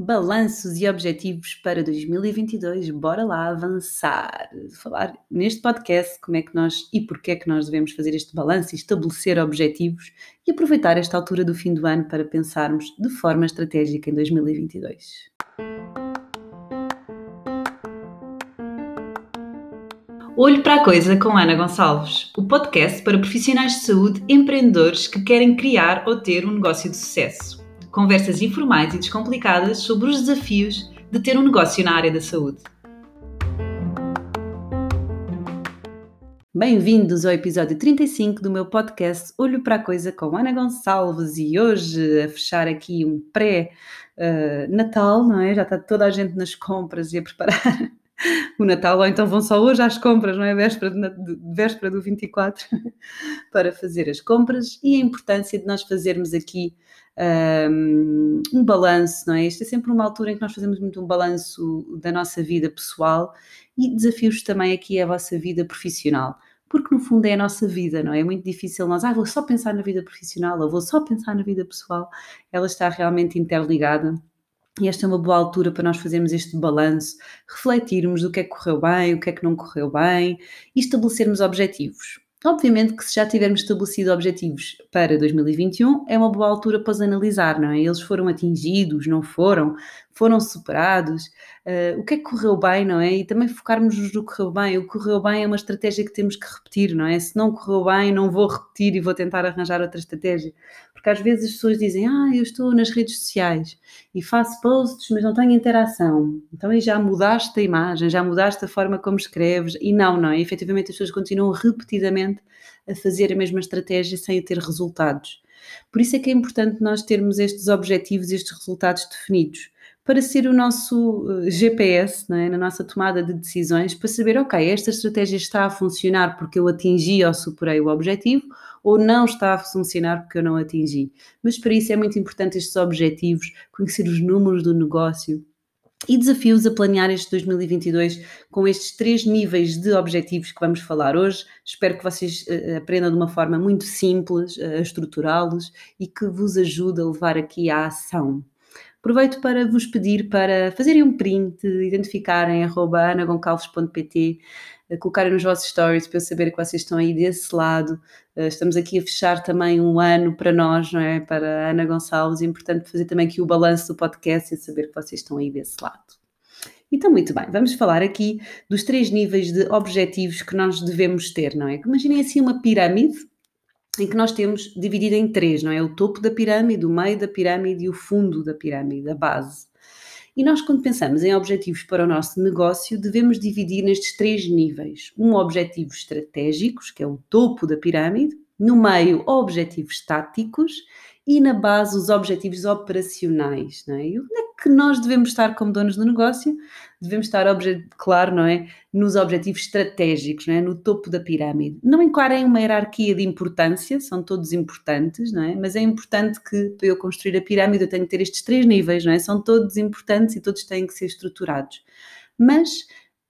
Balanços e objetivos para 2022. Bora lá avançar. Falar neste podcast como é que nós e porquê é que nós devemos fazer este balanço e estabelecer objetivos e aproveitar esta altura do fim do ano para pensarmos de forma estratégica em 2022. Olho para a Coisa com Ana Gonçalves, o podcast para profissionais de saúde empreendedores que querem criar ou ter um negócio de sucesso. Conversas informais e descomplicadas sobre os desafios de ter um negócio na área da saúde. Bem-vindos ao episódio 35 do meu podcast Olho para a Coisa com Ana Gonçalves e hoje a fechar aqui um pré-Natal, não é? Já está toda a gente nas compras e a preparar o Natal, ou então vão só hoje às compras, não é? Véspera, de, véspera do 24, para fazer as compras e a importância de nós fazermos aqui um, um balanço, não é? Isto é sempre uma altura em que nós fazemos muito um balanço da nossa vida pessoal e desafios também aqui à vossa vida profissional. Porque no fundo é a nossa vida, não é? É muito difícil nós, ah, vou só pensar na vida profissional, ou vou só pensar na vida pessoal. Ela está realmente interligada e esta é uma boa altura para nós fazermos este balanço, refletirmos do que é que correu bem, o que é que não correu bem e estabelecermos objetivos. Obviamente que se já tivermos estabelecido objetivos para 2021, é uma boa altura para os analisar, não é? Eles foram atingidos, não foram, foram superados, uh, o que é que correu bem, não é? E também focarmos no que correu bem. O que correu bem é uma estratégia que temos que repetir, não é? Se não correu bem, não vou repetir e vou tentar arranjar outra estratégia. Porque às vezes as pessoas dizem, ah, eu estou nas redes sociais e faço posts, mas não tenho interação. Então aí já mudaste a imagem, já mudaste a forma como escreves. E não, não é? Efetivamente as pessoas continuam repetidamente a fazer a mesma estratégia sem ter resultados. Por isso é que é importante nós termos estes objetivos, estes resultados definidos para ser o nosso eh, GPS é? na nossa tomada de decisões, para saber, ok, esta estratégia está a funcionar porque eu atingi ou superei o objetivo, ou não está a funcionar porque eu não atingi. Mas para isso é muito importante estes objetivos, conhecer os números do negócio, e desafios a planear este 2022 com estes três níveis de objetivos que vamos falar hoje. Espero que vocês uh, aprendam de uma forma muito simples a estruturá-los e que vos ajude a levar aqui à ação. Aproveito para vos pedir para fazerem um print, identificarem anagoncalves.pt, eh, colocarem nos vossos stories para eu saber que vocês estão aí desse lado. Eh, estamos aqui a fechar também um ano para nós, não é? Para a Ana Gonçalves, é importante fazer também aqui o balanço do podcast e saber que vocês estão aí desse lado. Então, muito bem, vamos falar aqui dos três níveis de objetivos que nós devemos ter, não é? Imaginem assim uma pirâmide em que nós temos dividido em três, não é? O topo da pirâmide, o meio da pirâmide e o fundo da pirâmide, a base. E nós, quando pensamos em objetivos para o nosso negócio, devemos dividir nestes três níveis: um objetivo estratégicos, que é o topo da pirâmide, no meio, objetivos táticos e na base, os objetivos operacionais. Não é? E onde é que nós devemos estar como donos do negócio? Devemos estar, claro, não é? Nos objetivos estratégicos, não é? No topo da pirâmide. Não encarem uma hierarquia de importância, são todos importantes, não é? Mas é importante que, para eu construir a pirâmide, eu tenho que ter estes três níveis, não é? São todos importantes e todos têm que ser estruturados. Mas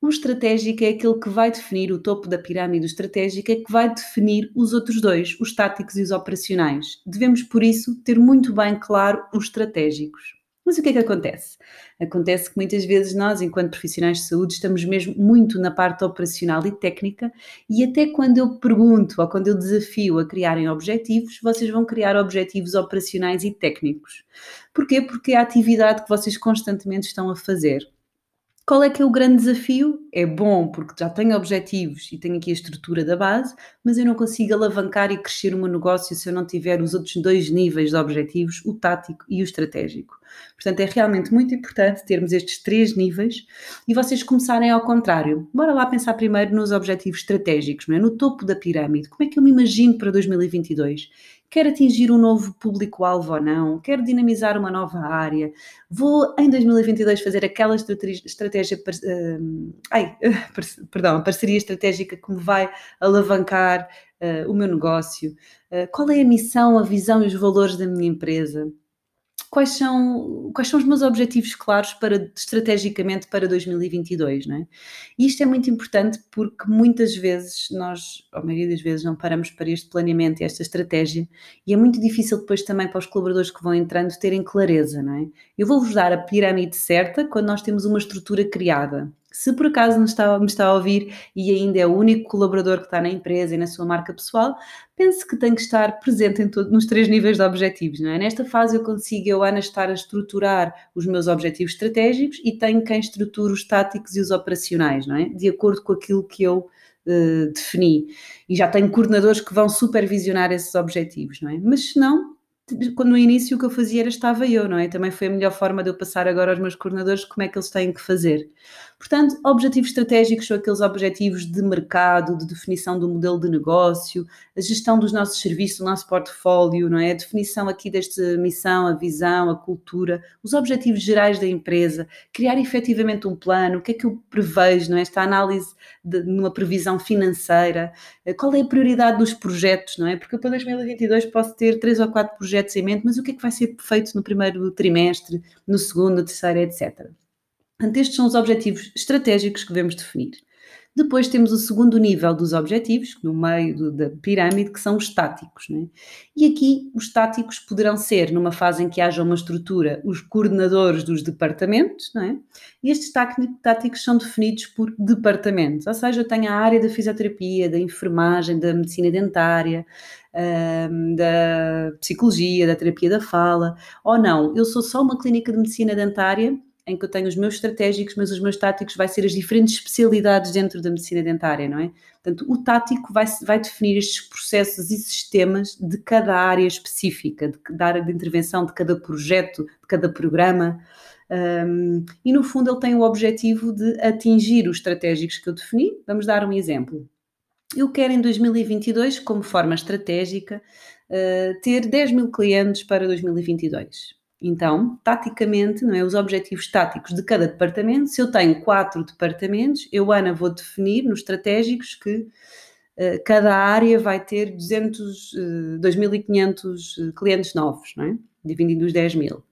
o estratégico é aquele que vai definir o topo da pirâmide estratégica, é que vai definir os outros dois, os táticos e os operacionais. Devemos, por isso, ter muito bem claro os estratégicos. Mas o que é que acontece? Acontece que muitas vezes nós, enquanto profissionais de saúde, estamos mesmo muito na parte operacional e técnica, e até quando eu pergunto ou quando eu desafio a criarem objetivos, vocês vão criar objetivos operacionais e técnicos. Porquê? Porque é a atividade que vocês constantemente estão a fazer. Qual é que é o grande desafio? É bom porque já tenho objetivos e tenho aqui a estrutura da base, mas eu não consigo alavancar e crescer o meu negócio se eu não tiver os outros dois níveis de objetivos, o tático e o estratégico. Portanto, é realmente muito importante termos estes três níveis e vocês começarem ao contrário. Bora lá pensar primeiro nos objetivos estratégicos, é? no topo da pirâmide. Como é que eu me imagino para 2022? Quer atingir um novo público-alvo ou não, quer dinamizar uma nova área, vou em 2022 fazer aquela estratégia, uh, ai, perdão, parceria estratégica que me vai alavancar uh, o meu negócio, uh, qual é a missão, a visão e os valores da minha empresa. Quais são, quais são os meus objetivos claros para, estrategicamente para 2022, não é? E isto é muito importante porque muitas vezes nós, a maioria das vezes, não paramos para este planeamento e esta estratégia e é muito difícil depois também para os colaboradores que vão entrando terem clareza, não é? Eu vou-vos dar a pirâmide certa quando nós temos uma estrutura criada. Se por acaso me está, me está a ouvir e ainda é o único colaborador que está na empresa e na sua marca pessoal, pense que tem que estar presente em todo, nos três níveis de objetivos. Não é? Nesta fase eu consigo, eu, Ana, estar a estruturar os meus objetivos estratégicos e tenho quem estrutura os táticos e os operacionais, não é? de acordo com aquilo que eu uh, defini. E já tenho coordenadores que vão supervisionar esses objetivos, não é? Mas se não, quando no início o que eu fazia era estava eu, não é? Também foi a melhor forma de eu passar agora aos meus coordenadores como é que eles têm que fazer. Portanto, objetivos estratégicos são aqueles objetivos de mercado, de definição do modelo de negócio, a gestão dos nossos serviços, do nosso portfólio, não é? A definição aqui desta missão, a visão, a cultura, os objetivos gerais da empresa, criar efetivamente um plano, o que é que eu prevejo, não é? Esta análise de numa previsão financeira, eh, qual é a prioridade dos projetos, não é? Porque eu para 2022 posso ter três ou quatro projetos em mente, mas o que é que vai ser feito no primeiro trimestre, no segundo, no terceiro, etc. Portanto, estes são os objetivos estratégicos que devemos definir. Depois temos o segundo nível dos objetivos, no meio do, da pirâmide, que são os táticos. É? E aqui os táticos poderão ser, numa fase em que haja uma estrutura, os coordenadores dos departamentos, não é? e estes táticos são definidos por departamentos, ou seja, eu tenho a área da fisioterapia, da enfermagem, da medicina dentária, hum, da psicologia, da terapia da fala, ou não, eu sou só uma clínica de medicina dentária em que eu tenho os meus estratégicos, mas os meus táticos vai ser as diferentes especialidades dentro da medicina dentária, não é? Portanto, o tático vai, vai definir estes processos e sistemas de cada área específica, de, da área de intervenção, de cada projeto, de cada programa. Um, e no fundo ele tem o objetivo de atingir os estratégicos que eu defini. Vamos dar um exemplo. Eu quero em 2022, como forma estratégica, uh, ter 10 mil clientes para 2022. Então, taticamente, não é, os objetivos táticos de cada departamento, se eu tenho quatro departamentos, eu, Ana, vou definir nos estratégicos que uh, cada área vai ter 200, uh, 2.500 clientes novos, não é? dividindo os 10 mil.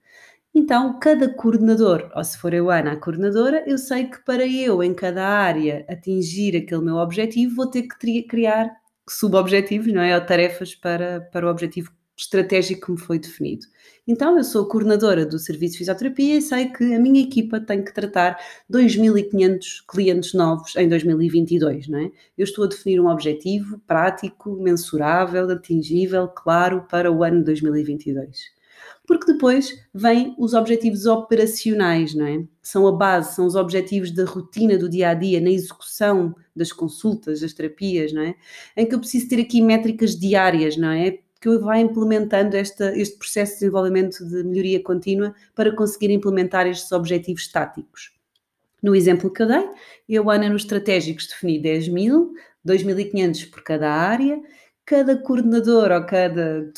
Então, cada coordenador, ou se for eu, Ana, a coordenadora, eu sei que para eu, em cada área, atingir aquele meu objetivo, vou ter que criar subobjetivos, não é? Ou tarefas para, para o objetivo estratégico que me foi definido. Então, eu sou coordenadora do serviço de fisioterapia e sei que a minha equipa tem que tratar 2.500 clientes novos em 2022, não é? Eu estou a definir um objetivo prático, mensurável, atingível, claro, para o ano 2022 porque depois vêm os objetivos operacionais, não é? São a base, são os objetivos da rotina do dia a dia, na execução das consultas, das terapias, não é? Em que eu preciso ter aqui métricas diárias, não é? Que vá implementando esta, este processo de desenvolvimento de melhoria contínua para conseguir implementar estes objetivos táticos. No exemplo que eu dei, eu, Ana, nos estratégicos defini 10 mil, 2.500 por cada área cada coordenador ou cada,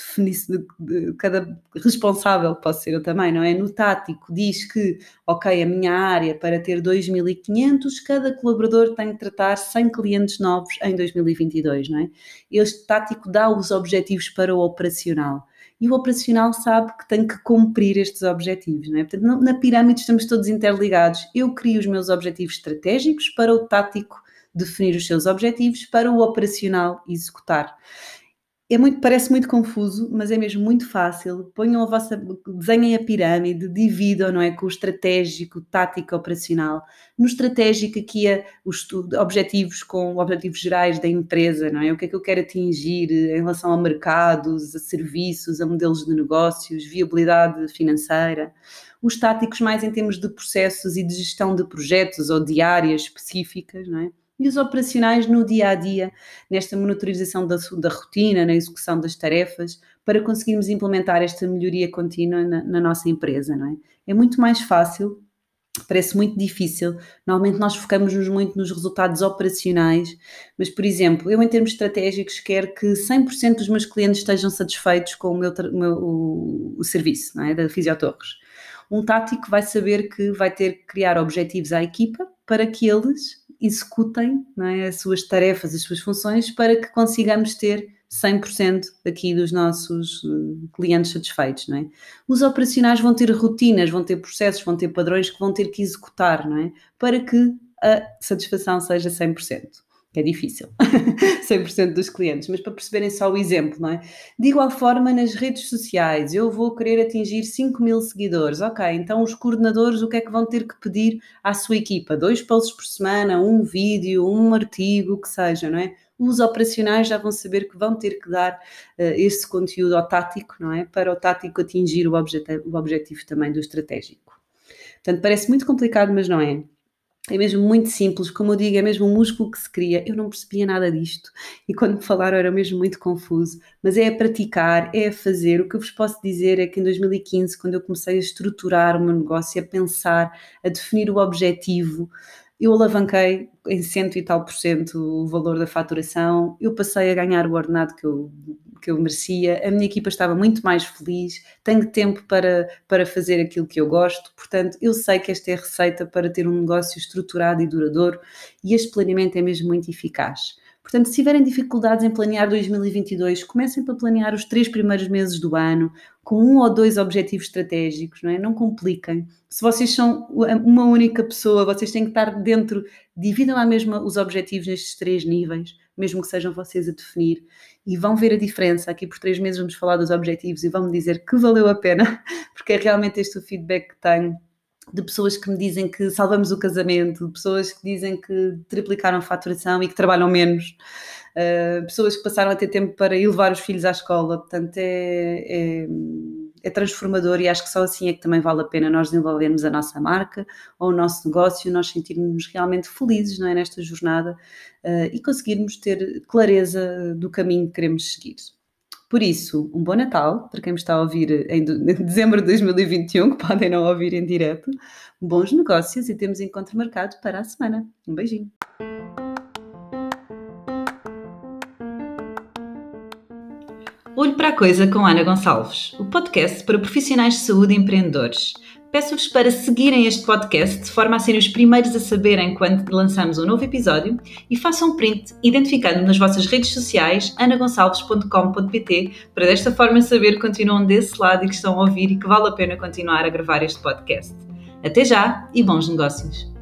cada responsável, posso ser eu também, não é? No tático diz que, ok, a minha área para ter 2.500, cada colaborador tem que tratar 100 clientes novos em 2022, não é? Este tático dá os objetivos para o operacional. E o operacional sabe que tem que cumprir estes objetivos, não é? Portanto, na pirâmide estamos todos interligados. Eu crio os meus objetivos estratégicos para o tático definir os seus objetivos para o operacional executar. É muito, parece muito confuso, mas é mesmo muito fácil. Ponham a vossa, desenhem a pirâmide, dividam, não é, com o estratégico, tático, operacional. No estratégico aqui é os objetivos com objetivos gerais da empresa, não é? O que é que eu quero atingir em relação a mercados, a serviços, a modelos de negócios, viabilidade financeira os táticos mais em termos de processos e de gestão de projetos ou de áreas específicas, não é? E os operacionais no dia a dia, nesta monitorização da, da rotina, na execução das tarefas, para conseguirmos implementar esta melhoria contínua na, na nossa empresa, não é? É muito mais fácil parece muito difícil. Normalmente nós focamos-nos muito nos resultados operacionais, mas, por exemplo, eu em termos estratégicos quero que 100% dos meus clientes estejam satisfeitos com o meu, o, o, serviço é? da Fisiotorres. Um tático vai saber que vai ter que criar objetivos à equipa para que eles executem é, as suas tarefas, as suas funções, para que consigamos ter 100% aqui dos nossos uh, clientes satisfeitos, é? Os operacionais vão ter rotinas, vão ter processos, vão ter padrões que vão ter que executar, é? Para que a satisfação seja 100% é difícil, 100% dos clientes, mas para perceberem só o exemplo, não é? De igual forma, nas redes sociais, eu vou querer atingir 5 mil seguidores, ok, então os coordenadores o que é que vão ter que pedir à sua equipa? Dois posts por semana, um vídeo, um artigo, o que seja, não é? Os operacionais já vão saber que vão ter que dar uh, esse conteúdo ao tático, não é? Para o tático atingir o, objetivo, o objetivo também do estratégico. Portanto, parece muito complicado, mas não é é mesmo muito simples, como eu digo, é mesmo um músculo que se cria. Eu não percebia nada disto e quando me falaram era mesmo muito confuso, mas é a praticar, é a fazer. O que eu vos posso dizer é que em 2015, quando eu comecei a estruturar o meu negócio, a pensar, a definir o objetivo, eu alavanquei em cento e tal por cento o valor da faturação, eu passei a ganhar o ordenado que eu que eu merecia, a minha equipa estava muito mais feliz, tenho tempo para, para fazer aquilo que eu gosto, portanto, eu sei que esta é a receita para ter um negócio estruturado e duradouro. E este planeamento é mesmo muito eficaz. Portanto, se tiverem dificuldades em planear 2022, comecem para planear os três primeiros meses do ano, com um ou dois objetivos estratégicos, não é? Não compliquem. Se vocês são uma única pessoa, vocês têm que estar dentro, dividam lá mesmo os objetivos nestes três níveis, mesmo que sejam vocês a definir, e vão ver a diferença. Aqui por três meses vamos falar dos objetivos e vão-me dizer que valeu a pena, porque é realmente este o feedback que tenho de pessoas que me dizem que salvamos o casamento, de pessoas que dizem que triplicaram a faturação e que trabalham menos, uh, pessoas que passaram a ter tempo para ir levar os filhos à escola. Portanto, é, é é transformador e acho que só assim é que também vale a pena nós desenvolvermos a nossa marca ou o nosso negócio, nós sentirmos realmente felizes não é, nesta jornada uh, e conseguirmos ter clareza do caminho que queremos seguir. Por isso, um bom Natal para quem me está a ouvir em dezembro de 2021, que podem não ouvir em direto. Bons negócios e temos encontro marcado para a semana. Um beijinho. Olho para a Coisa com Ana Gonçalves, o podcast para profissionais de saúde e empreendedores. Peço-vos para seguirem este podcast de forma a serem os primeiros a saberem quando lançamos um novo episódio e façam um print identificando-me nas vossas redes sociais anagonçalves.com.pt para desta forma saber que continuam desse lado e que estão a ouvir e que vale a pena continuar a gravar este podcast. Até já e bons negócios!